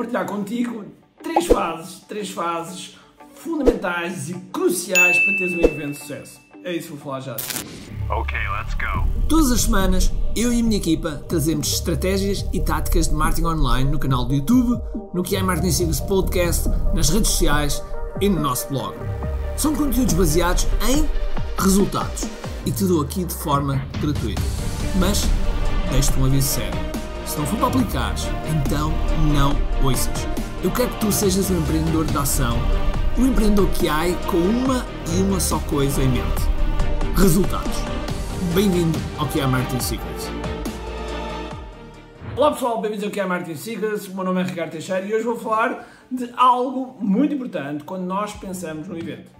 partilhar contigo três fases, três fases fundamentais e cruciais para teres um evento de sucesso. É isso que vou falar já. Ok, let's go. Todas as semanas, eu e a minha equipa trazemos estratégias e táticas de marketing online no canal do YouTube, no que é Marketing Secrets Podcast, nas redes sociais e no nosso blog. São conteúdos baseados em resultados e te dou aqui de forma gratuita. Mas deixo-te um aviso sério. Se não for para aplicares, então não ouças. Eu quero que tu sejas um empreendedor de ação, um empreendedor que há com uma e uma só coisa em mente: resultados. Bem-vindo ao que é Marketing Secrets. Olá pessoal, bem-vindos ao que é Marketing Secrets. O meu nome é Ricardo Teixeira e hoje vou falar de algo muito importante quando nós pensamos no evento.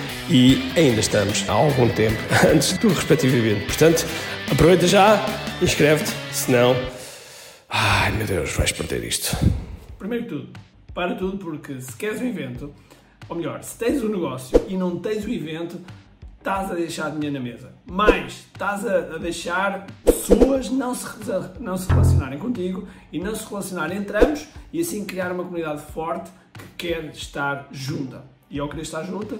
e ainda estamos há algum tempo antes do respectivo evento. Portanto, aproveita já, inscreve-te, senão. Ai meu Deus, vais perder isto. Primeiro de tudo, para tudo, porque se queres um evento, ou melhor, se tens um negócio e não tens o um evento, estás a deixar dinheiro na mesa. Mais, estás a, deixar pessoas não se, não se relacionarem contigo e não se relacionarem entre ambos e assim criar uma comunidade forte que quer estar junta. E ao querer estar junta,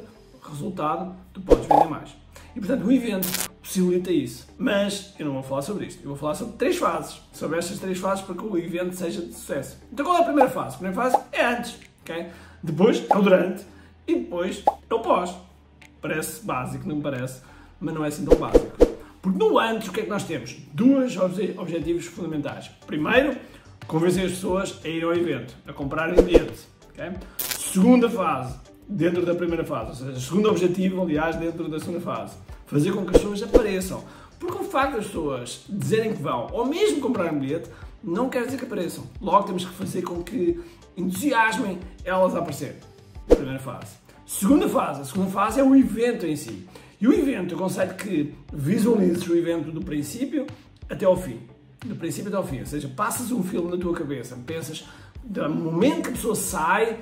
resultado, tu podes vender mais. E portanto o evento possibilita isso. Mas eu não vou falar sobre isto. Eu vou falar sobre três fases. Sobre estas três fases para que o evento seja de sucesso. Então qual é a primeira fase? A primeira fase é antes. Okay? Depois é o durante. E depois é o pós. Parece básico, não parece, mas não é assim tão básico. Porque no antes o que é que nós temos? Dois objetivos fundamentais. Primeiro, convencer as pessoas a ir ao evento, a comprarem bilhete. Okay? Segunda fase, dentro da primeira fase. Ou seja, o segundo objetivo, aliás, dentro da segunda fase. Fazer com que as pessoas apareçam. Porque o facto das pessoas dizerem que vão, ou mesmo comprarem um bilhete, não quer dizer que apareçam. Logo temos que fazer com que entusiasmem elas a aparecer. Primeira fase. Segunda fase. A segunda fase é o evento em si. E o evento, eu aconselho que visualizes o evento do princípio até ao fim. Do princípio até ao fim. Ou seja, passas um filme na tua cabeça. Pensas do momento que a pessoa sai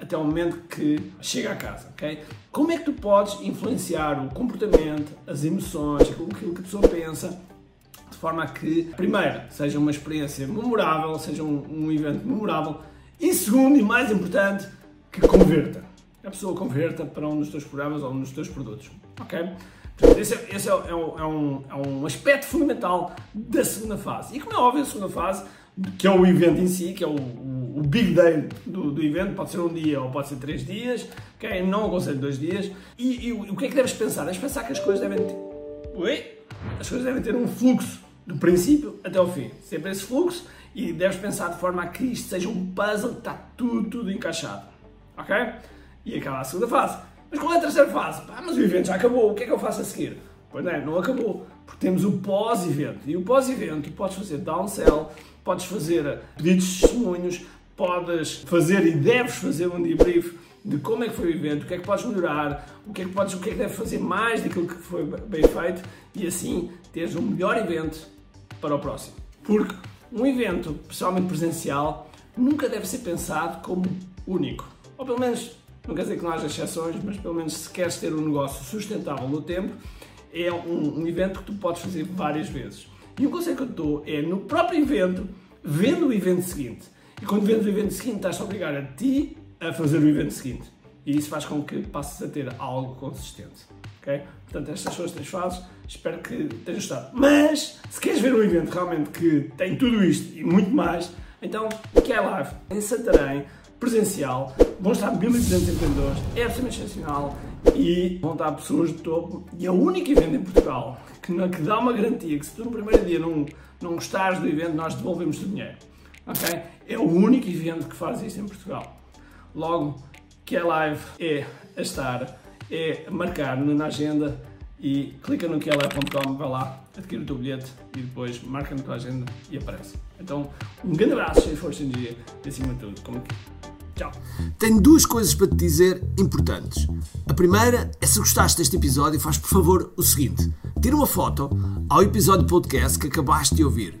até o momento que chega a casa, ok? Como é que tu podes influenciar o comportamento, as emoções, aquilo que a pessoa pensa, de forma a que, primeiro, seja uma experiência memorável, seja um, um evento memorável, e segundo e mais importante, que converta. A pessoa converta para um dos teus programas ou um dos teus produtos, ok? Esse, é, esse é, é, é, um, é um aspecto fundamental da segunda fase. E como é óbvio, a segunda fase, que é o evento em si, que é o, o big day do, do, evento, pode ser um dia ou pode ser três dias, okay? não aconselho dois dias. E, e, o que é que deves pensar? Deves pensar que as coisas devem ter. Oi? As coisas devem ter um fluxo do princípio até ao fim. Sempre esse fluxo e deves pensar de forma a que isto seja um puzzle que está tudo, tudo encaixado. Ok? E acaba a segunda fase. Mas qual é a terceira fase? Pá, mas o evento já acabou, o que é que eu faço a seguir? Pois não, é, não acabou, porque temos o pós-evento. E o pós-evento podes fazer downsell, podes fazer pedidos de testemunhos, podes fazer e deves fazer um debrief de como é que foi o evento, o que é que podes melhorar, o que é que podes, o que é que deves fazer mais daquilo que foi bem feito e assim teres um melhor evento para o próximo. Porque um evento, principalmente presencial, nunca deve ser pensado como único. Ou pelo menos, não quer dizer que não haja exceções, mas pelo menos se queres ter um negócio sustentável no tempo, é um, um evento que tu podes fazer várias vezes. E o conselho que eu te dou é, no próprio evento, vendo o evento seguinte, e quando vês o evento seguinte, estás a obrigar a ti a fazer o evento seguinte. E isso faz com que passes a ter algo consistente. ok? Portanto, estas são as três fases. Espero que tenhas gostado. Mas, se queres ver um evento realmente que tem tudo isto e muito mais, então, que é live em Santarém, presencial. Vão estar 1.200 empreendedores, é absolutamente excepcional e vão estar pessoas de topo. E é o único evento em Portugal que, que dá uma garantia que se tu no primeiro dia não, não gostares do evento, nós devolvemos o dinheiro. Okay? É o único evento que faz isso em Portugal. Logo, que é live é a estar, é marcar na agenda e clica no QLE.com, vai lá, adquire o teu bilhete e depois marca na tua agenda e aparece. Então, um grande abraço, de força e energia e acima de tudo, como aqui. Tchau. Tenho duas coisas para te dizer importantes. A primeira é se gostaste deste episódio, faz por favor o seguinte: tira uma foto ao episódio podcast que acabaste de ouvir,